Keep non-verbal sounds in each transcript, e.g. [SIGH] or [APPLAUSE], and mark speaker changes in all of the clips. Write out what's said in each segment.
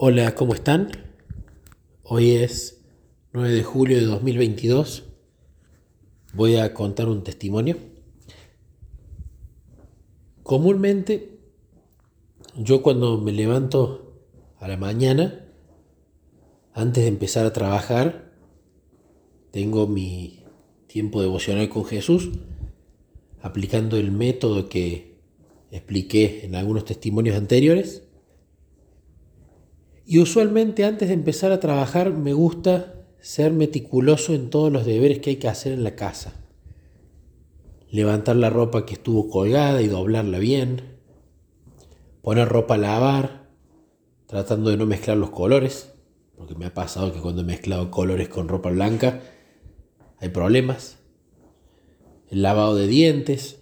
Speaker 1: Hola, ¿cómo están? Hoy es 9 de julio de 2022. Voy a contar un testimonio. Comúnmente, yo cuando me levanto a la mañana, antes de empezar a trabajar, tengo mi tiempo devocional con Jesús, aplicando el método que expliqué en algunos testimonios anteriores y usualmente antes de empezar a trabajar me gusta ser meticuloso en todos los deberes que hay que hacer en la casa. Levantar la ropa que estuvo colgada y doblarla bien. Poner ropa a lavar, tratando de no mezclar los colores, porque me ha pasado que cuando he mezclado colores con ropa blanca hay problemas. El lavado de dientes,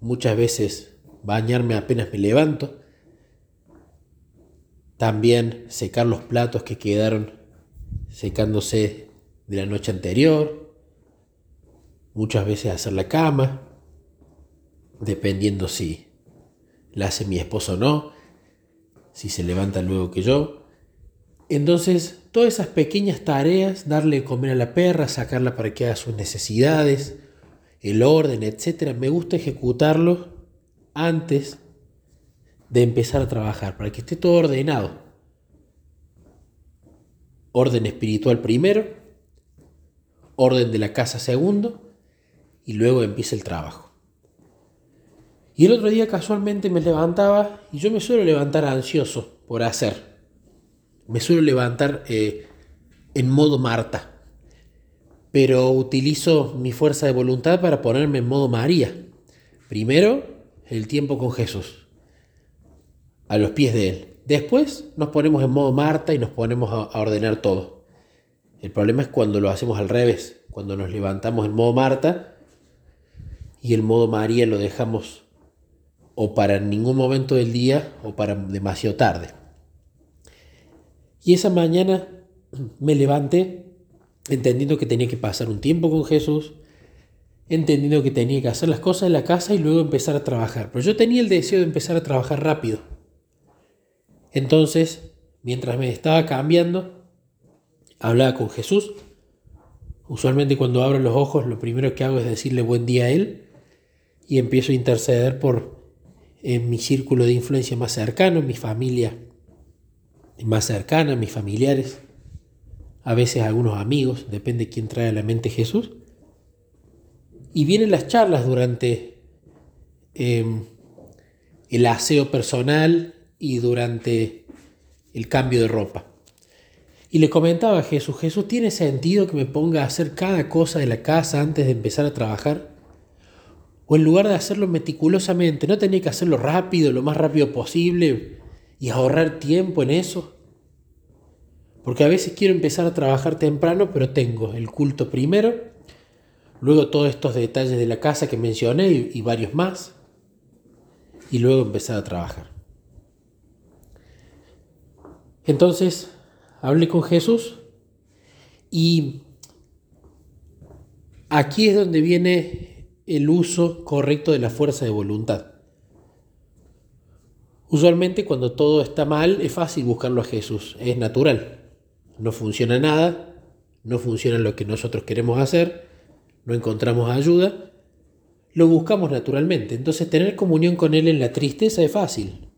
Speaker 1: muchas veces bañarme apenas me levanto también secar los platos que quedaron secándose de la noche anterior. Muchas veces hacer la cama, dependiendo si la hace mi esposo o no, si se levanta luego que yo. Entonces, todas esas pequeñas tareas, darle comer a la perra, sacarla para que haga sus necesidades, el orden, etc., me gusta ejecutarlo antes de empezar a trabajar, para que esté todo ordenado. Orden espiritual primero, orden de la casa segundo, y luego empieza el trabajo. Y el otro día casualmente me levantaba, y yo me suelo levantar ansioso por hacer. Me suelo levantar eh, en modo Marta, pero utilizo mi fuerza de voluntad para ponerme en modo María. Primero, el tiempo con Jesús a los pies de Él. Después nos ponemos en modo Marta y nos ponemos a, ordenar todo. El problema es cuando lo hacemos al revés, cuando nos levantamos en modo Marta y el modo María lo dejamos o para ningún momento del día o para demasiado tarde. Y esa mañana me levanté entendiendo que tenía que pasar un tiempo con Jesús, entendiendo que tenía que hacer las cosas en la casa y luego empezar a trabajar. Pero yo tenía el deseo de empezar a trabajar rápido. Entonces, mientras me estaba cambiando, hablaba con Jesús. Usualmente cuando abro los ojos lo primero que hago es decirle buen día a Él y empiezo a interceder por en mi círculo de influencia más cercano, mi familia más cercana, mis familiares, a veces algunos amigos, depende quién trae a la mente Jesús. Y vienen las charlas durante em, el aseo personal y durante el cambio de ropa. Y le comentaba a Jesús, Jesús, ¿tiene sentido que me ponga a hacer cada cosa de la casa antes de empezar a trabajar? O en lugar de hacerlo meticulosamente, ¿no tenía que hacerlo rápido, lo más rápido posible y ahorrar tiempo en eso? Porque a veces quiero empezar a trabajar temprano, pero tengo el culto primero, luego todos estos detalles de la casa que mencioné y, y varios más, y luego empezar a trabajar. Entonces, hablé con Jesús y aquí es donde viene el uso correcto de la fuerza de voluntad. Usualmente cuando todo está mal es fácil buscarlo a Jesús, es natural. No funciona nada, no funciona lo que nosotros queremos hacer, no encontramos ayuda, lo buscamos naturalmente. Entonces tener comunión con Él en la tristeza es fácil.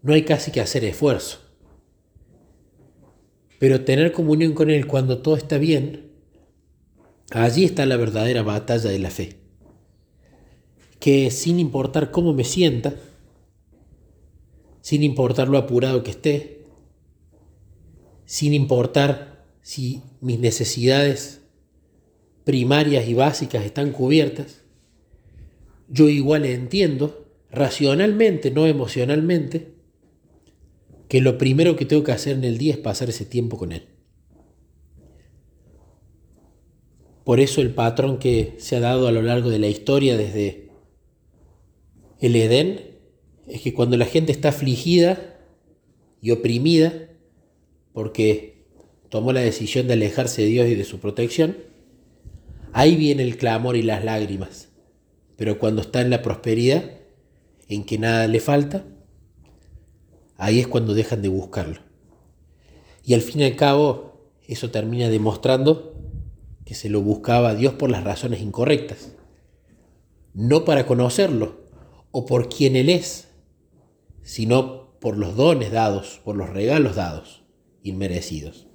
Speaker 1: No hay casi que hacer esfuerzo. Pero tener comunión con Él cuando todo está bien, allí está la verdadera batalla de la fe. Que sin importar cómo me sienta, sin importar lo apurado que esté, sin importar si mis necesidades primarias y básicas están cubiertas, yo igual entiendo, racionalmente, no emocionalmente, que lo primero que tengo que hacer en el día es pasar ese tiempo con Él. Por eso el patrón que se ha dado a lo largo de la historia desde el Edén es que cuando la gente está afligida y oprimida porque tomó la decisión de alejarse de Dios y de su protección, ahí viene el clamor y las lágrimas. Pero cuando está en la prosperidad, en que nada le falta, ahí es cuando dejan de buscarlo. Y al fin y al cabo, eso termina demostrando que se lo buscaba a Dios por las razones incorrectas, no para conocerlo o por quien Él es, sino por los dones dados, por los regalos dados, inmerecidos.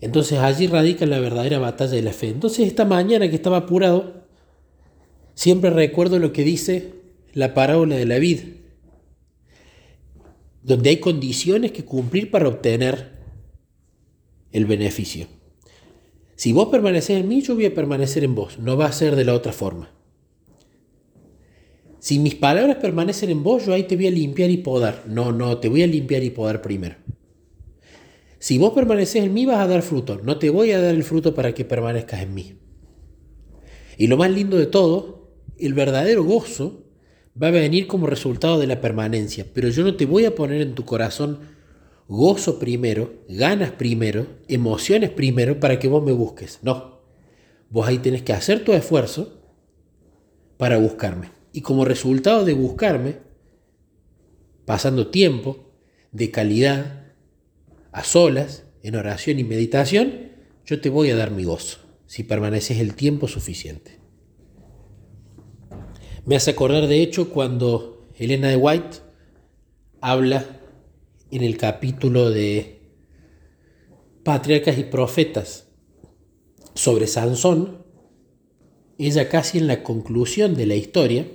Speaker 1: Entonces allí radica la verdadera batalla de la fe. Entonces esta mañana que estaba apurado, siempre recuerdo lo que dice la parábola de la vida, donde hay condiciones que cumplir para obtener el beneficio. Si vos permaneces en mí, yo voy a permanecer en vos. No va a ser de la otra forma. Si mis palabras permanecen en vos, yo ahí te voy a limpiar y podar. No, no, te voy a limpiar y podar primero. Si vos permaneces en mí, vas a dar fruto. No te voy a dar el fruto para que permanezcas en mí. Y lo más lindo de todo, el verdadero gozo va a venir como resultado de la permanencia. Pero yo no te voy a poner en tu corazón gozo primero, ganas primero, emociones primero para que vos me busques. No. Vos ahí tenés que hacer tu esfuerzo para buscarme. Y como resultado de buscarme, pasando tiempo de calidad, a solas, en oración y meditación, yo te voy a dar mi gozo, si permaneces el tiempo suficiente. Me hace acordar, de hecho, cuando Elena de White habla en el capítulo de Patriarcas y Profetas sobre Sansón, ella casi en la conclusión de la historia,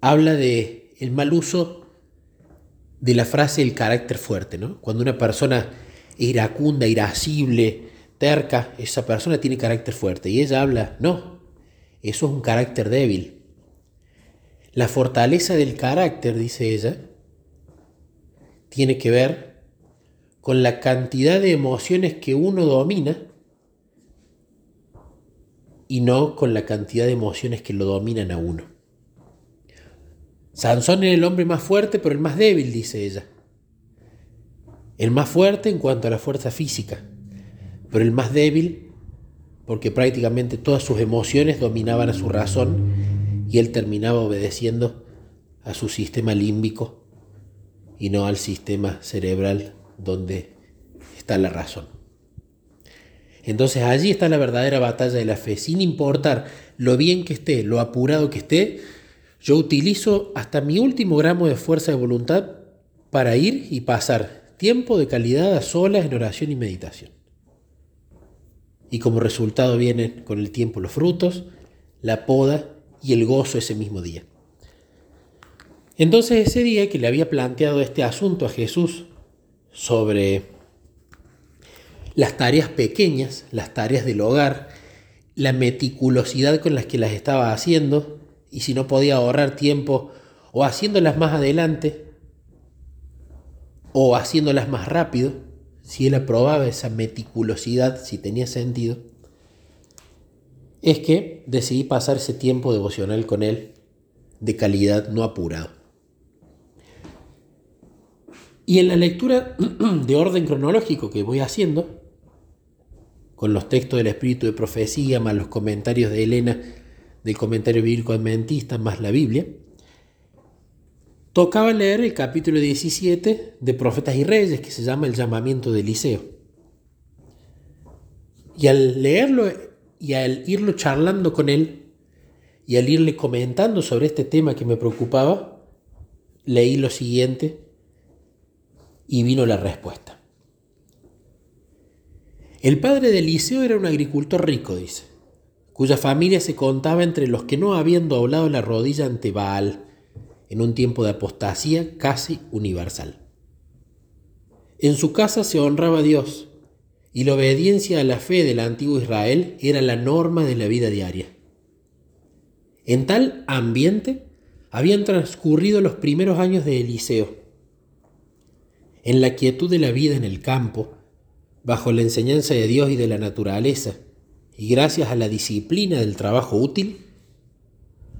Speaker 1: habla de el mal uso de la frase el carácter fuerte, ¿no? Cuando una persona iracunda, irascible, terca, esa persona tiene carácter fuerte. Y ella habla, no, eso es un carácter débil. La fortaleza del carácter, dice ella, tiene que ver con la cantidad de emociones que uno domina y no con la cantidad de emociones que lo dominan a uno. Sansón era el hombre más fuerte, pero el más débil, dice ella. El más fuerte en cuanto a la fuerza física, pero el más débil porque prácticamente todas sus emociones dominaban a su razón y él terminaba obedeciendo a su sistema límbico y no al sistema cerebral donde está la razón. Entonces allí está la verdadera batalla de la fe, sin importar lo bien que esté, lo apurado que esté, yo utilizo hasta mi último gramo de fuerza de voluntad para ir y pasar tiempo de calidad a solas en oración y meditación. Y como resultado vienen con el tiempo los frutos, la poda y el gozo ese mismo día. Entonces ese día que le había planteado este asunto a Jesús sobre las tareas pequeñas, las tareas del hogar, la meticulosidad con las que las estaba haciendo, y si no podía ahorrar tiempo o haciéndolas más adelante o haciéndolas más rápido, si él aprobaba esa meticulosidad, si tenía sentido, es que decidí pasar ese tiempo devocional con él de calidad no apurado. Y en la lectura [CLEARS THROAT] de orden cronológico que voy haciendo, con los textos del Espíritu de Profecía, más los comentarios de Elena del comentario bíblico adventista más la Biblia, tocaba leer el capítulo 17 de Profetas y Reyes, que se llama El llamamiento de Eliseo. Y al leerlo y al irlo charlando con él, y al irle comentando sobre este tema que me preocupaba, leí lo siguiente y vino la respuesta. El padre de Eliseo era un agricultor rico, dice cuya familia se contaba entre los que no habían doblado la rodilla ante Baal en un tiempo de apostasía casi universal. En su casa se honraba a Dios y la obediencia a la fe del antiguo Israel era la norma de la vida diaria. En tal ambiente habían transcurrido los primeros años de Eliseo. En la quietud de la vida en el campo, bajo la enseñanza de Dios y de la naturaleza, y gracias a la disciplina del trabajo útil,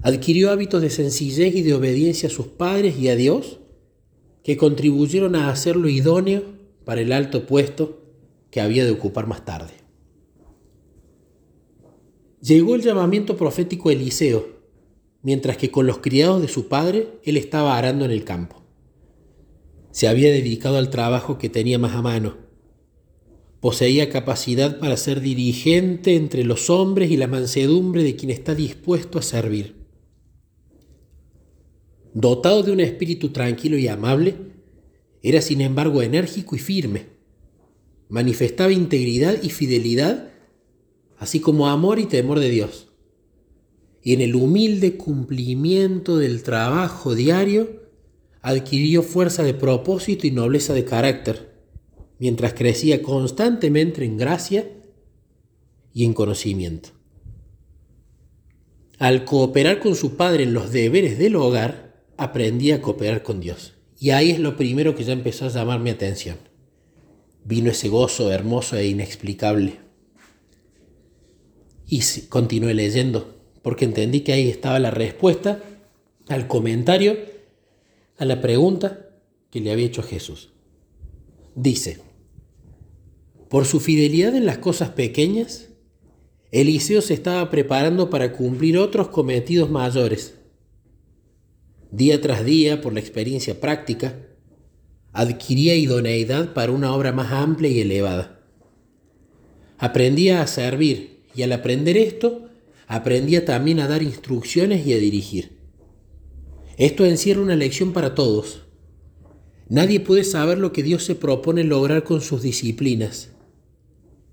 Speaker 1: adquirió hábitos de sencillez y de obediencia a sus padres y a Dios que contribuyeron a hacerlo idóneo para el alto puesto que había de ocupar más tarde. Llegó el llamamiento profético a Eliseo, mientras que con los criados de su padre él estaba arando en el campo. Se había dedicado al trabajo que tenía más a mano. Poseía capacidad para ser dirigente entre los hombres y la mansedumbre de quien está dispuesto a servir. Dotado de un espíritu tranquilo y amable, era sin embargo enérgico y firme. Manifestaba integridad y fidelidad, así como amor y temor de Dios. Y en el humilde cumplimiento del trabajo diario, adquirió fuerza de propósito y nobleza de carácter, mientras crecía constantemente en gracia y en conocimiento. Al cooperar con su padre en los deberes del hogar, aprendía a cooperar con Dios. Y ahí es lo primero que ya empezó a llamar mi atención. Vino ese gozo hermoso e inexplicable. Y continué leyendo, porque entendí que ahí estaba la respuesta al comentario a la pregunta que le había hecho Jesús. Dice, por su fidelidad en las cosas pequeñas, Eliseo se estaba preparando para cumplir otros cometidos mayores. Día tras día, por la experiencia práctica, adquiría idoneidad para una obra más amplia y elevada. Aprendía a servir y al aprender esto, aprendía también a dar instrucciones y a dirigir. Esto encierra una lección para todos. Nadie puede saber lo que Dios se propone lograr con sus disciplinas,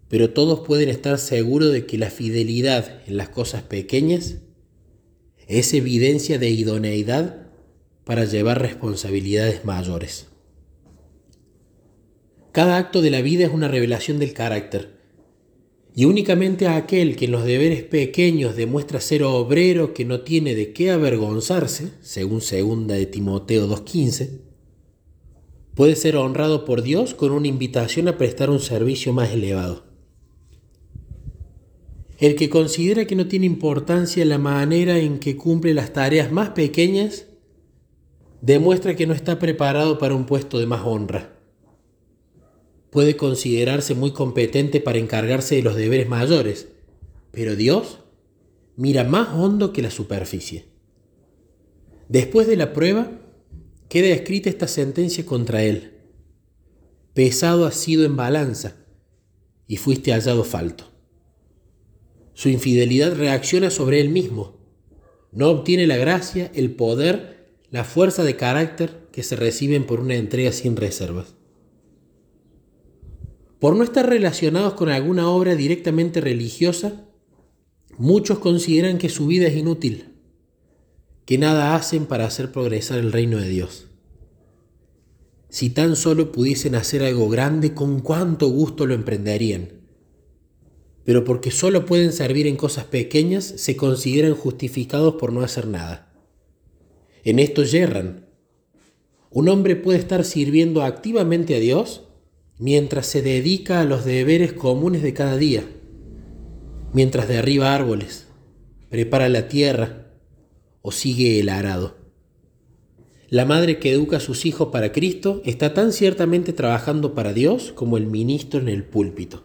Speaker 1: pero todos pueden estar seguros de que la fidelidad en las cosas pequeñas es evidencia de idoneidad para llevar responsabilidades mayores. Cada acto de la vida es una revelación del carácter y únicamente a aquel que en los deberes pequeños demuestra ser obrero que no tiene de qué avergonzarse, según segunda de Timoteo 2.15, puede ser honrado por Dios con una invitación a prestar un servicio más elevado. El que considera que no tiene importancia la manera en que cumple las tareas más pequeñas, demuestra que no está preparado para un puesto de más honra puede considerarse muy competente para encargarse de los deberes mayores, pero Dios mira más hondo que la superficie. Después de la prueba, queda escrita esta sentencia contra él. Pesado has sido en balanza y fuiste hallado falto. Su infidelidad reacciona sobre él mismo. No obtiene la gracia, el poder, la fuerza de carácter que se reciben por una entrega sin reservas por no estar relacionados con alguna obra directamente religiosa, muchos consideran que su vida es inútil, que nada hacen para hacer progresar el reino de Dios. Si tan solo pudiesen hacer algo grande, con cuánto gusto lo emprenderían. Pero porque solo pueden servir en cosas pequeñas, se consideran justificados por no hacer nada. En esto yerran. Un hombre puede estar sirviendo activamente a Dios mientras se dedica a los deberes comunes de cada día, mientras derriba árboles, prepara la tierra o sigue el arado. La madre que educa a sus hijos para Cristo está tan ciertamente trabajando para Dios como el ministro en el púlpito.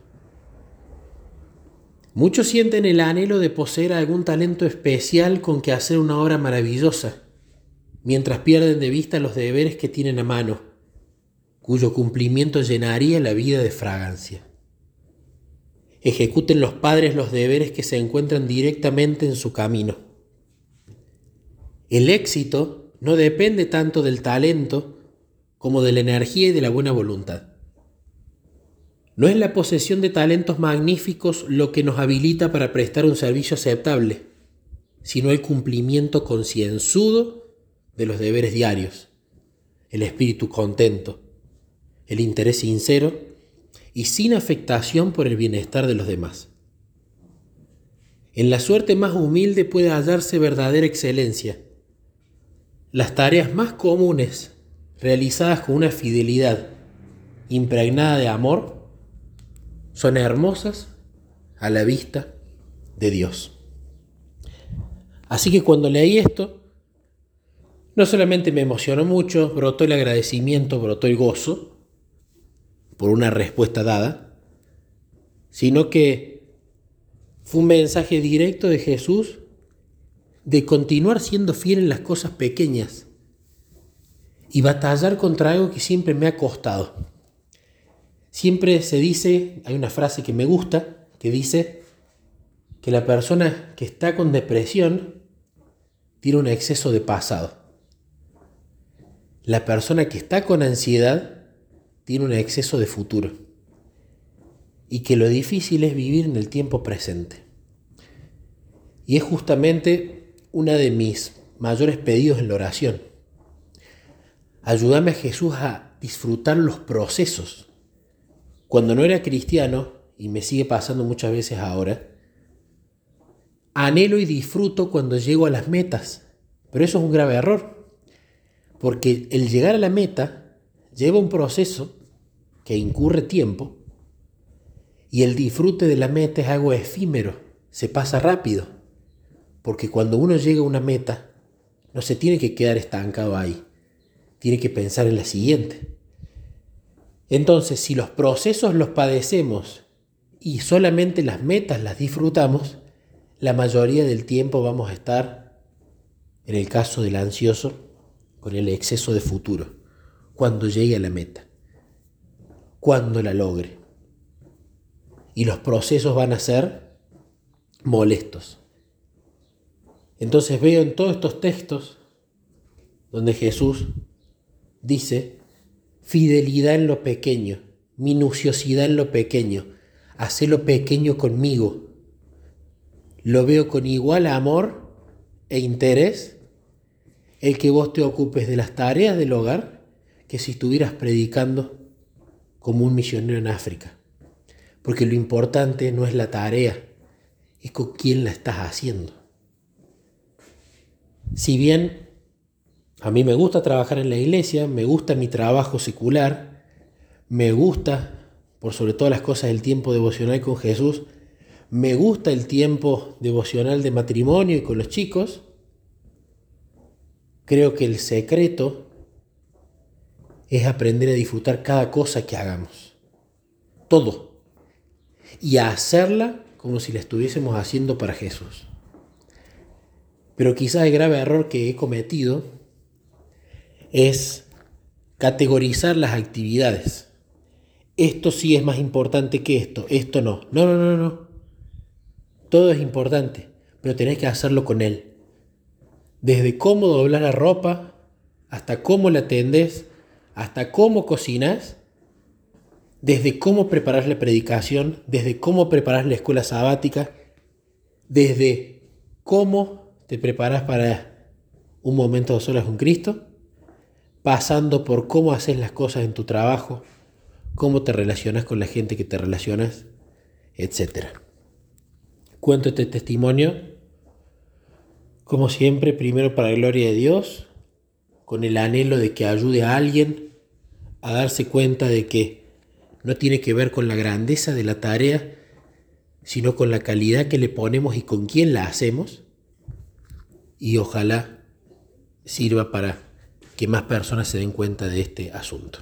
Speaker 1: Muchos sienten el anhelo de poseer algún talento especial con que hacer una obra maravillosa, mientras pierden de vista los deberes que tienen a mano cuyo cumplimiento llenaría la vida de fragancia. Ejecuten los padres los deberes que se encuentran directamente en su camino. El éxito no depende tanto del talento como de la energía y de la buena voluntad. No es la posesión de talentos magníficos lo que nos habilita para prestar un servicio aceptable, sino el cumplimiento concienzudo de los deberes diarios, el espíritu contento, el interés sincero y sin afectación por el bienestar de los demás. En la suerte más humilde puede hallarse verdadera excelencia. Las tareas más comunes, realizadas con una fidelidad impregnada de amor, son hermosas a la vista de Dios. Así que cuando leí esto, no solamente me emocionó mucho, brotó el agradecimiento, brotó el gozo, por una respuesta dada, sino que fue un mensaje directo de Jesús de continuar siendo fiel en las cosas pequeñas, y batallar contra algo que siempre me ha costado. Siempre se dice, hay una frase que me gusta, que dice que la persona que está con depresión tiene un exceso de pasado. La persona que está con ansiedad tiene un exceso de futuro. Y que lo difícil es vivir en el tiempo presente. Y es justamente una de mis mayores pedidos en la oración. Ayúdame a Jesús a disfrutar los procesos. Cuando no era cristiano, y me sigue pasando muchas veces ahora, anhelo y disfruto cuando llego a las metas. Pero eso es un grave error. Porque el llegar a la meta lleva un proceso que incurre tiempo y el disfrute de la meta es algo efímero, se pasa rápido. Porque cuando uno llega a una meta, no se tiene que quedar estancado ahí tiene que pensar en la siguiente. Entonces, si los procesos los padecemos y solamente las metas las disfrutamos, la mayoría del tiempo vamos a estar, en el caso del ansioso, con el exceso de futuro, cuando llegue a la meta, cuando la logre. Y los procesos van a ser molestos. Entonces veo en todos estos textos donde Jesús dice, fidelidad en lo pequeño, minuciosidad en lo pequeño, lo pequeño conmigo. Lo veo con igual amor e interés el que vos te ocupes de las tareas del hogar que si estuvieras predicando como un misionero en África. Porque lo importante no es la tarea, es con quién la estás haciendo. Si bien a mí me gusta trabajar en la iglesia, me gusta mi trabajo secular, me gusta, por sobre todas las cosas, el tiempo devocional con Jesús, me gusta el tiempo devocional de matrimonio y con los chicos. Creo que el secreto es aprender a disfrutar cada cosa que hagamos. Todo. Y a hacerla como si la estuviésemos haciendo para Jesús. Pero quizás el grave error que he cometido es categorizar las actividades. Esto sí es más importante que esto, esto no. No, no, no, no. Todo es importante, pero tenés que hacerlo con él. Desde cómo doblar la ropa, hasta cómo la tendes, hasta cómo cocinas, desde cómo preparar la predicación, desde cómo preparar la escuela sabática, desde cómo te preparas para un momento de solas con Cristo, pasando por cómo haces las cosas en tu trabajo, cómo te relacionas con la gente que te relacionas, etc. Cuento este testimonio, como siempre, primero para la gloria de Dios, con el anhelo de que ayude a alguien a darse cuenta de que no tiene que ver con la grandeza de la tarea, sino con la calidad que le ponemos y con quién la hacemos. Y ojalá sirva para que más personas se den cuenta de este asunto.